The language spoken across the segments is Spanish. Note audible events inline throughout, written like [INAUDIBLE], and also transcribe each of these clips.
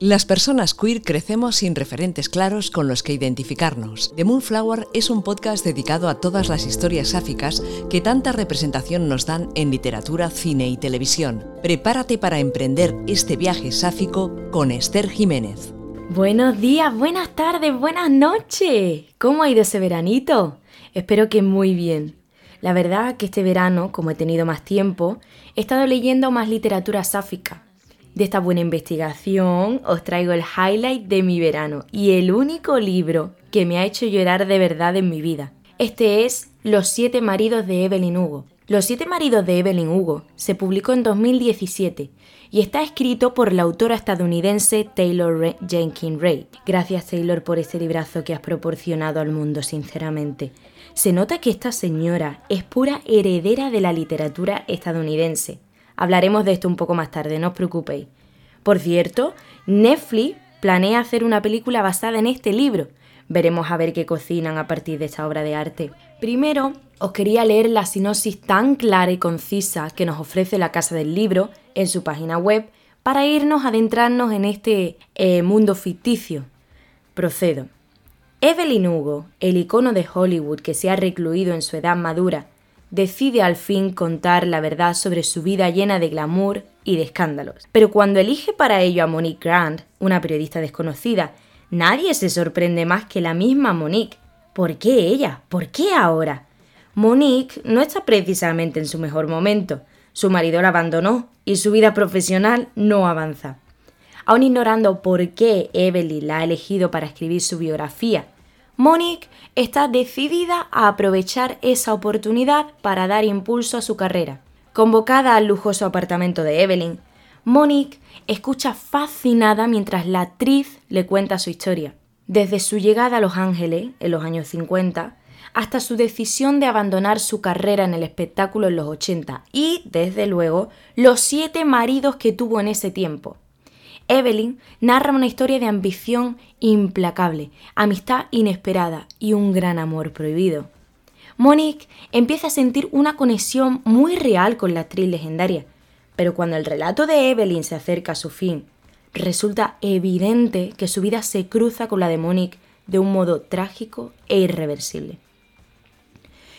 Las personas queer crecemos sin referentes claros con los que identificarnos. The Moonflower es un podcast dedicado a todas las historias sáficas que tanta representación nos dan en literatura, cine y televisión. Prepárate para emprender este viaje sáfico con Esther Jiménez. Buenos días, buenas tardes, buenas noches. ¿Cómo ha ido ese veranito? Espero que muy bien. La verdad que este verano, como he tenido más tiempo, he estado leyendo más literatura sáfica de esta buena investigación os traigo el highlight de mi verano y el único libro que me ha hecho llorar de verdad en mi vida. Este es Los siete maridos de Evelyn Hugo. Los siete maridos de Evelyn Hugo se publicó en 2017 y está escrito por la autora estadounidense Taylor Jenkins Ray. Gracias Taylor por este librazo que has proporcionado al mundo, sinceramente. Se nota que esta señora es pura heredera de la literatura estadounidense. Hablaremos de esto un poco más tarde, no os preocupéis. Por cierto, Netflix planea hacer una película basada en este libro. Veremos a ver qué cocinan a partir de esta obra de arte. Primero, os quería leer la sinopsis tan clara y concisa que nos ofrece la Casa del Libro en su página web para irnos adentrarnos en este eh, mundo ficticio. Procedo. Evelyn Hugo, el icono de Hollywood que se ha recluido en su edad madura decide al fin contar la verdad sobre su vida llena de glamour y de escándalos. Pero cuando elige para ello a Monique Grant, una periodista desconocida, nadie se sorprende más que la misma Monique. ¿Por qué ella? ¿Por qué ahora? Monique no está precisamente en su mejor momento. Su marido la abandonó y su vida profesional no avanza. Aun ignorando por qué Evelyn la ha elegido para escribir su biografía Monique está decidida a aprovechar esa oportunidad para dar impulso a su carrera. Convocada al lujoso apartamento de Evelyn, Monique escucha fascinada mientras la actriz le cuenta su historia. Desde su llegada a Los Ángeles en los años 50 hasta su decisión de abandonar su carrera en el espectáculo en los 80 y, desde luego, los siete maridos que tuvo en ese tiempo. Evelyn narra una historia de ambición implacable, amistad inesperada y un gran amor prohibido. Monique empieza a sentir una conexión muy real con la actriz legendaria, pero cuando el relato de Evelyn se acerca a su fin, resulta evidente que su vida se cruza con la de Monique de un modo trágico e irreversible.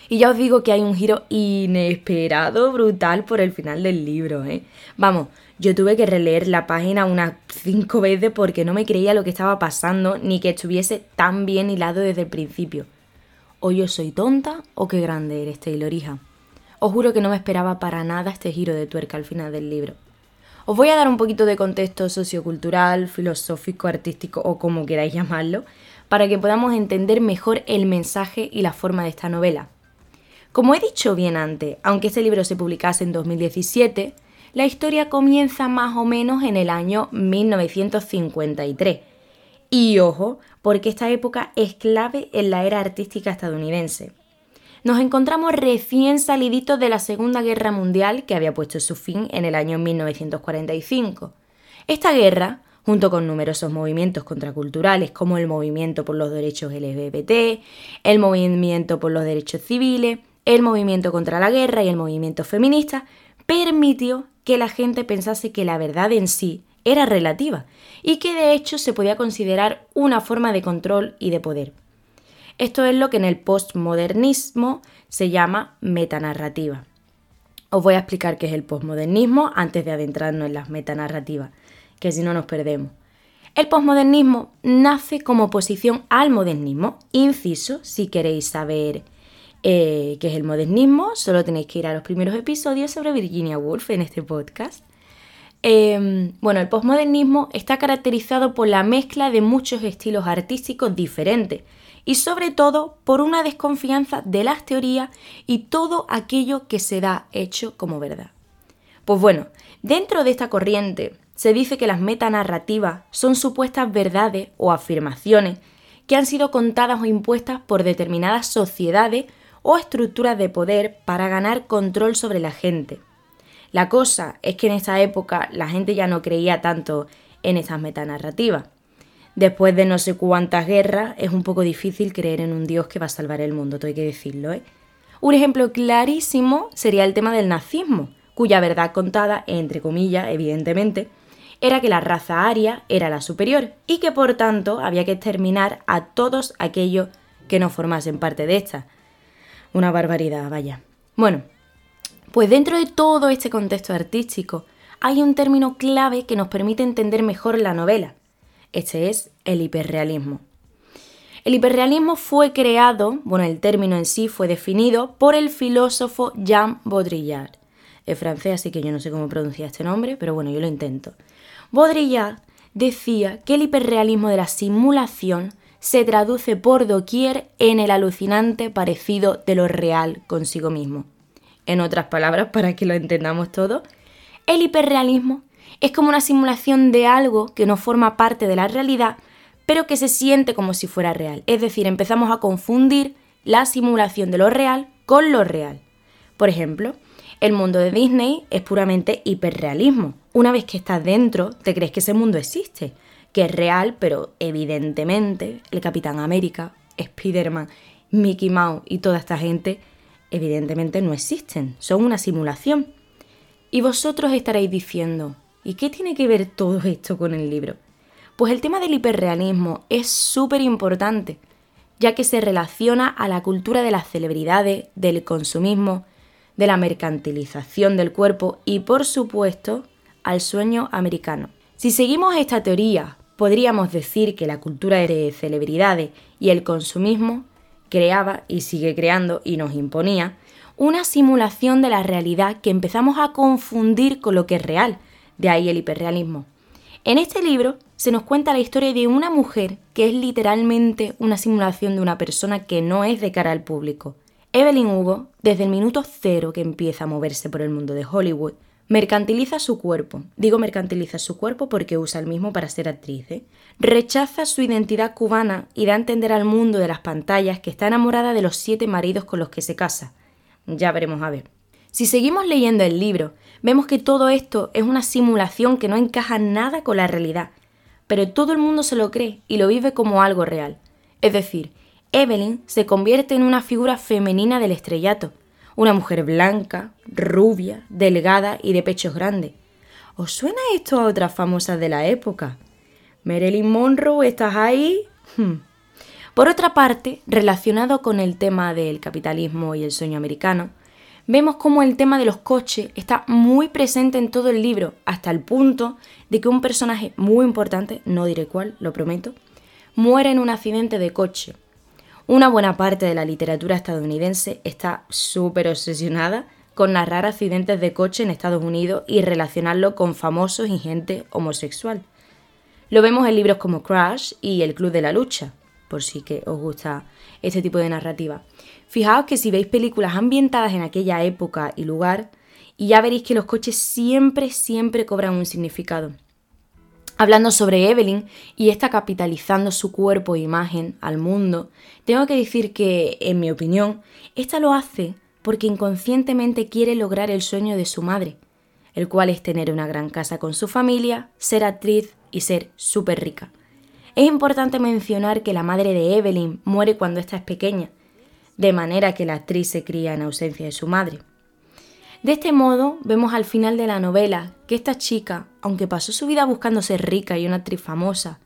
Y ya os digo que hay un giro inesperado, brutal por el final del libro, ¿eh? Vamos, yo tuve que releer la página unas cinco veces porque no me creía lo que estaba pasando ni que estuviese tan bien hilado desde el principio. O yo soy tonta o qué grande eres, Taylor. Os juro que no me esperaba para nada este giro de tuerca al final del libro. Os voy a dar un poquito de contexto sociocultural, filosófico, artístico o como queráis llamarlo, para que podamos entender mejor el mensaje y la forma de esta novela. Como he dicho bien antes, aunque este libro se publicase en 2017, la historia comienza más o menos en el año 1953. Y ojo, porque esta época es clave en la era artística estadounidense. Nos encontramos recién saliditos de la Segunda Guerra Mundial que había puesto su fin en el año 1945. Esta guerra, junto con numerosos movimientos contraculturales como el movimiento por los derechos LGBT, el movimiento por los derechos civiles, el movimiento contra la guerra y el movimiento feminista, permitió que la gente pensase que la verdad en sí era relativa y que de hecho se podía considerar una forma de control y de poder. Esto es lo que en el postmodernismo se llama metanarrativa. Os voy a explicar qué es el postmodernismo antes de adentrarnos en las metanarrativas, que si no nos perdemos. El postmodernismo nace como oposición al modernismo, inciso, si queréis saber eh, que es el modernismo. Solo tenéis que ir a los primeros episodios sobre Virginia Woolf en este podcast. Em, bueno, el posmodernismo está caracterizado por la mezcla de muchos estilos artísticos diferentes y sobre todo por una desconfianza de las teorías y todo aquello que se da hecho como verdad. Pues bueno, dentro de esta corriente se dice que las metanarrativas son supuestas verdades o afirmaciones que han sido contadas o impuestas por determinadas sociedades o estructuras de poder para ganar control sobre la gente. La cosa es que en esta época la gente ya no creía tanto en estas metanarrativas. Después de no sé cuántas guerras, es un poco difícil creer en un Dios que va a salvar el mundo, hay que decirlo. ¿eh? Un ejemplo clarísimo sería el tema del nazismo, cuya verdad contada, entre comillas, evidentemente, era que la raza aria era la superior y que por tanto había que exterminar a todos aquellos que no formasen parte de esta. Una barbaridad, vaya. Bueno, pues dentro de todo este contexto artístico hay un término clave que nos permite entender mejor la novela. Este es el hiperrealismo. El hiperrealismo fue creado, bueno, el término en sí fue definido por el filósofo Jean Baudrillard. Es francés, así que yo no sé cómo pronunciar este nombre, pero bueno, yo lo intento. Baudrillard decía que el hiperrealismo de la simulación se traduce por doquier en el alucinante parecido de lo real consigo mismo. En otras palabras, [LAUGHS] para que lo entendamos todo, el hiperrealismo es como una simulación de algo que no forma parte de la realidad, pero que se siente como si fuera real. Es decir, empezamos a confundir la simulación de lo real con lo real. Por ejemplo, el mundo de Disney es puramente hiperrealismo. Una vez que estás dentro, te crees que ese mundo existe, que es real, pero evidentemente el Capitán América, Spider-Man, Mickey Mouse y toda esta gente, evidentemente no existen, son una simulación. Y vosotros estaréis diciendo, ¿y qué tiene que ver todo esto con el libro? Pues el tema del hiperrealismo es súper importante, ya que se relaciona a la cultura de las celebridades, del consumismo, de la mercantilización del cuerpo y, por supuesto, al sueño americano. Si seguimos esta teoría, podríamos decir que la cultura de celebridades y el consumismo creaba y sigue creando y nos imponía una simulación de la realidad que empezamos a confundir con lo que es real, de ahí el hiperrealismo. En este libro se nos cuenta la historia de una mujer que es literalmente una simulación de una persona que no es de cara al público. Evelyn Hugo, desde el minuto cero que empieza a moverse por el mundo de Hollywood, mercantiliza su cuerpo. Digo mercantiliza su cuerpo porque usa el mismo para ser actriz. ¿eh? Rechaza su identidad cubana y da a entender al mundo de las pantallas que está enamorada de los siete maridos con los que se casa. Ya veremos a ver. Si seguimos leyendo el libro, vemos que todo esto es una simulación que no encaja nada con la realidad, pero todo el mundo se lo cree y lo vive como algo real. Es decir, Evelyn se convierte en una figura femenina del estrellato, una mujer blanca, rubia, delgada y de pechos grandes. ¿Os suena esto a otras famosas de la época? Marilyn Monroe, ¿estás ahí? Hmm. Por otra parte, relacionado con el tema del capitalismo y el sueño americano, vemos cómo el tema de los coches está muy presente en todo el libro, hasta el punto de que un personaje muy importante, no diré cuál, lo prometo, muere en un accidente de coche. Una buena parte de la literatura estadounidense está súper obsesionada con narrar accidentes de coche en Estados Unidos y relacionarlo con famosos y gente homosexual. Lo vemos en libros como Crash y El Club de la Lucha, por si que os gusta este tipo de narrativa. Fijaos que si veis películas ambientadas en aquella época y lugar, y ya veréis que los coches siempre, siempre cobran un significado. Hablando sobre Evelyn y está capitalizando su cuerpo e imagen al mundo, tengo que decir que, en mi opinión, esta lo hace porque inconscientemente quiere lograr el sueño de su madre, el cual es tener una gran casa con su familia, ser actriz y ser súper rica. Es importante mencionar que la madre de Evelyn muere cuando ésta es pequeña, de manera que la actriz se cría en ausencia de su madre. De este modo, vemos al final de la novela que esta chica, aunque pasó su vida buscando ser rica y una actriz famosa,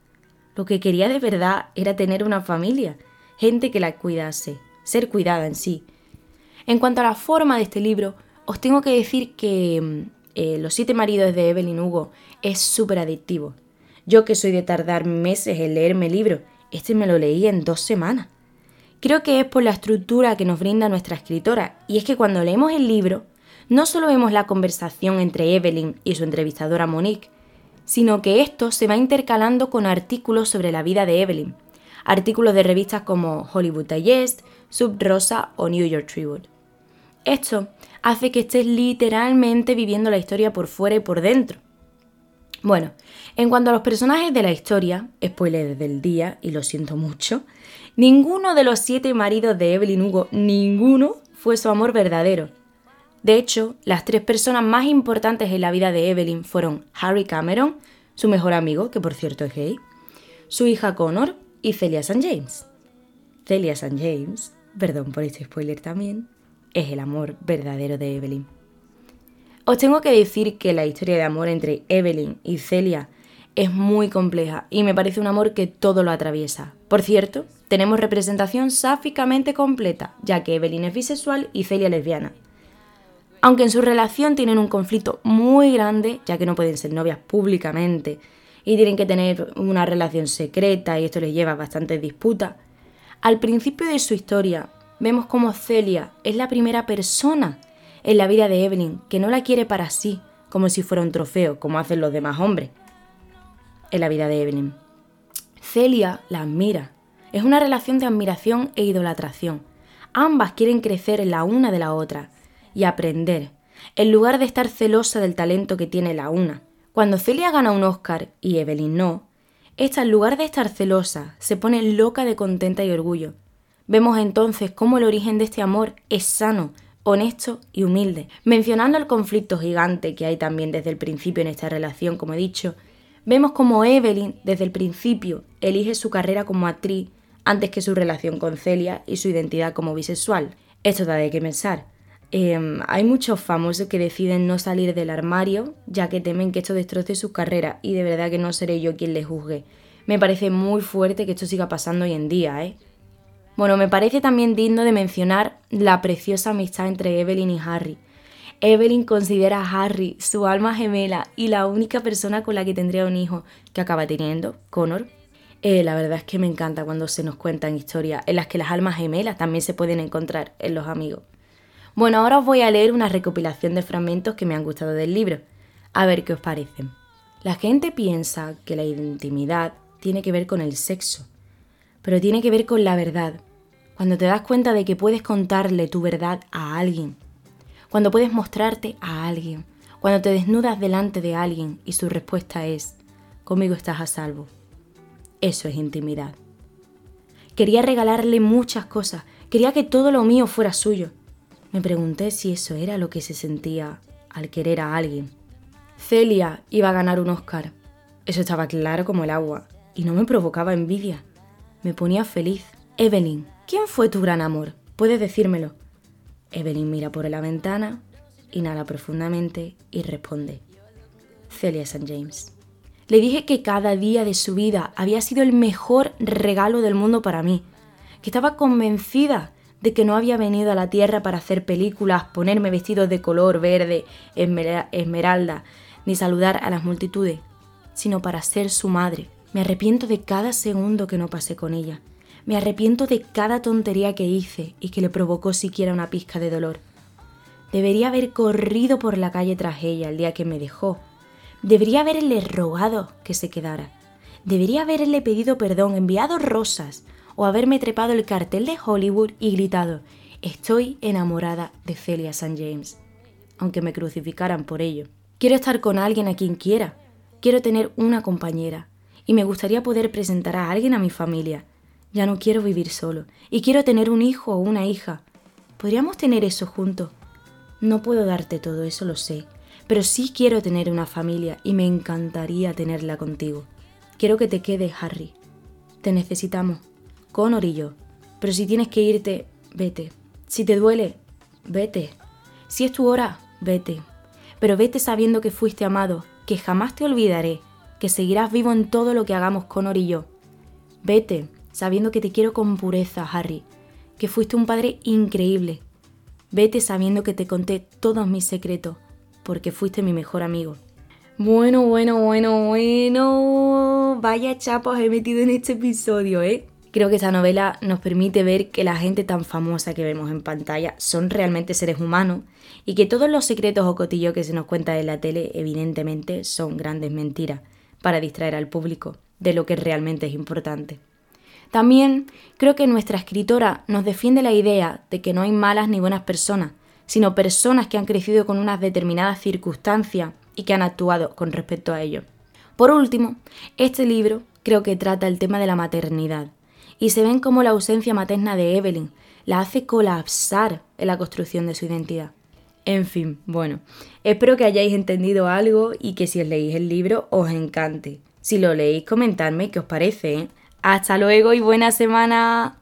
lo que quería de verdad era tener una familia, gente que la cuidase, ser cuidada en sí. En cuanto a la forma de este libro, os tengo que decir que mm, eh, Los siete maridos de Evelyn Hugo es súper adictivo. Yo que soy de tardar meses en leerme el libro, este me lo leí en dos semanas. Creo que es por la estructura que nos brinda nuestra escritora, y es que cuando leemos el libro, no solo vemos la conversación entre Evelyn y su entrevistadora Monique, sino que esto se va intercalando con artículos sobre la vida de Evelyn, artículos de revistas como Hollywood Digest, Sub Rosa o New York Tribune. Esto hace que estés literalmente viviendo la historia por fuera y por dentro. Bueno, en cuanto a los personajes de la historia, spoiler del día, y lo siento mucho, ninguno de los siete maridos de Evelyn Hugo, ninguno, fue su amor verdadero. De hecho, las tres personas más importantes en la vida de Evelyn fueron Harry Cameron, su mejor amigo, que por cierto es gay, su hija Connor y Celia St. James. Celia St. James, perdón por este spoiler también, es el amor verdadero de Evelyn. Os tengo que decir que la historia de amor entre Evelyn y Celia es muy compleja y me parece un amor que todo lo atraviesa. Por cierto, tenemos representación sáficamente completa, ya que Evelyn es bisexual y Celia lesbiana. Aunque en su relación tienen un conflicto muy grande, ya que no pueden ser novias públicamente y tienen que tener una relación secreta y esto les lleva a bastantes disputas, al principio de su historia vemos como Celia es la primera persona en la vida de Evelyn que no la quiere para sí, como si fuera un trofeo, como hacen los demás hombres en la vida de Evelyn. Celia la admira. Es una relación de admiración e idolatración. Ambas quieren crecer la una de la otra y aprender, en lugar de estar celosa del talento que tiene la una. Cuando Celia gana un Oscar y Evelyn no, esta en lugar de estar celosa se pone loca de contenta y orgullo. Vemos entonces cómo el origen de este amor es sano, honesto y humilde. Mencionando el conflicto gigante que hay también desde el principio en esta relación, como he dicho, vemos como Evelyn desde el principio elige su carrera como actriz antes que su relación con Celia y su identidad como bisexual. Esto da de qué pensar. Em, hay muchos famosos que deciden no salir del armario ya que temen que esto destroce su carrera y de verdad que no seré yo quien les juzgue. Me parece muy fuerte que esto siga pasando hoy en día, ¿eh? Bueno, me parece también digno de mencionar la preciosa amistad entre Evelyn y Harry. Evelyn considera a Harry su alma gemela y la única persona con la que tendría un hijo que acaba teniendo, Connor. Eh, la verdad es que me encanta cuando se nos cuentan historias en las que las almas gemelas también se pueden encontrar en los amigos. Bueno, ahora os voy a leer una recopilación de fragmentos que me han gustado del libro. A ver qué os parecen. La gente piensa que la intimidad tiene que ver con el sexo, pero tiene que ver con la verdad. Cuando te das cuenta de que puedes contarle tu verdad a alguien, cuando puedes mostrarte a alguien, cuando te desnudas delante de alguien y su respuesta es, conmigo estás a salvo. Eso es intimidad. Quería regalarle muchas cosas, quería que todo lo mío fuera suyo. Me pregunté si eso era lo que se sentía al querer a alguien. Celia iba a ganar un Oscar. Eso estaba claro como el agua y no me provocaba envidia. Me ponía feliz. Evelyn, ¿quién fue tu gran amor? Puedes decírmelo. Evelyn mira por la ventana, inhala profundamente y responde. Celia St. James. Le dije que cada día de su vida había sido el mejor regalo del mundo para mí, que estaba convencida de que no había venido a la Tierra para hacer películas, ponerme vestidos de color verde, esmeralda, ni saludar a las multitudes, sino para ser su madre. Me arrepiento de cada segundo que no pasé con ella, me arrepiento de cada tontería que hice y que le provocó siquiera una pizca de dolor. Debería haber corrido por la calle tras ella el día que me dejó. Debería haberle rogado que se quedara. Debería haberle pedido perdón, enviado rosas o haberme trepado el cartel de Hollywood y gritado, estoy enamorada de Celia St. James, aunque me crucificaran por ello. Quiero estar con alguien a quien quiera. Quiero tener una compañera. Y me gustaría poder presentar a alguien a mi familia ya no quiero vivir solo y quiero tener un hijo o una hija. Podríamos tener eso juntos. No puedo darte todo eso, lo sé, pero sí quiero tener una familia y me encantaría tenerla contigo. Quiero que te quedes, Harry. Te necesitamos, Connor y yo. Pero si tienes que irte, vete. Si te duele, vete. Si es tu hora, vete. Pero vete sabiendo que fuiste amado, que jamás te olvidaré, que seguirás vivo en todo lo que hagamos Connor y yo. Vete, sabiendo que te quiero con pureza, Harry, que fuiste un padre increíble. Vete sabiendo que te conté todos mis secretos, porque fuiste mi mejor amigo. Bueno, bueno, bueno, bueno. Vaya chapas he metido en este episodio, ¿eh? Creo que esta novela nos permite ver que la gente tan famosa que vemos en pantalla son realmente seres humanos y que todos los secretos o cotillos que se nos cuenta en la tele evidentemente son grandes mentiras para distraer al público de lo que realmente es importante. También creo que nuestra escritora nos defiende la idea de que no hay malas ni buenas personas, sino personas que han crecido con unas determinadas circunstancias y que han actuado con respecto a ello. Por último, este libro creo que trata el tema de la maternidad, y se ven como la ausencia materna de Evelyn la hace colapsar en la construcción de su identidad. En fin, bueno, espero que hayáis entendido algo y que si os leéis el libro os encante. Si lo leéis, comentadme qué os parece. ¿eh? Hasta luego y buena semana.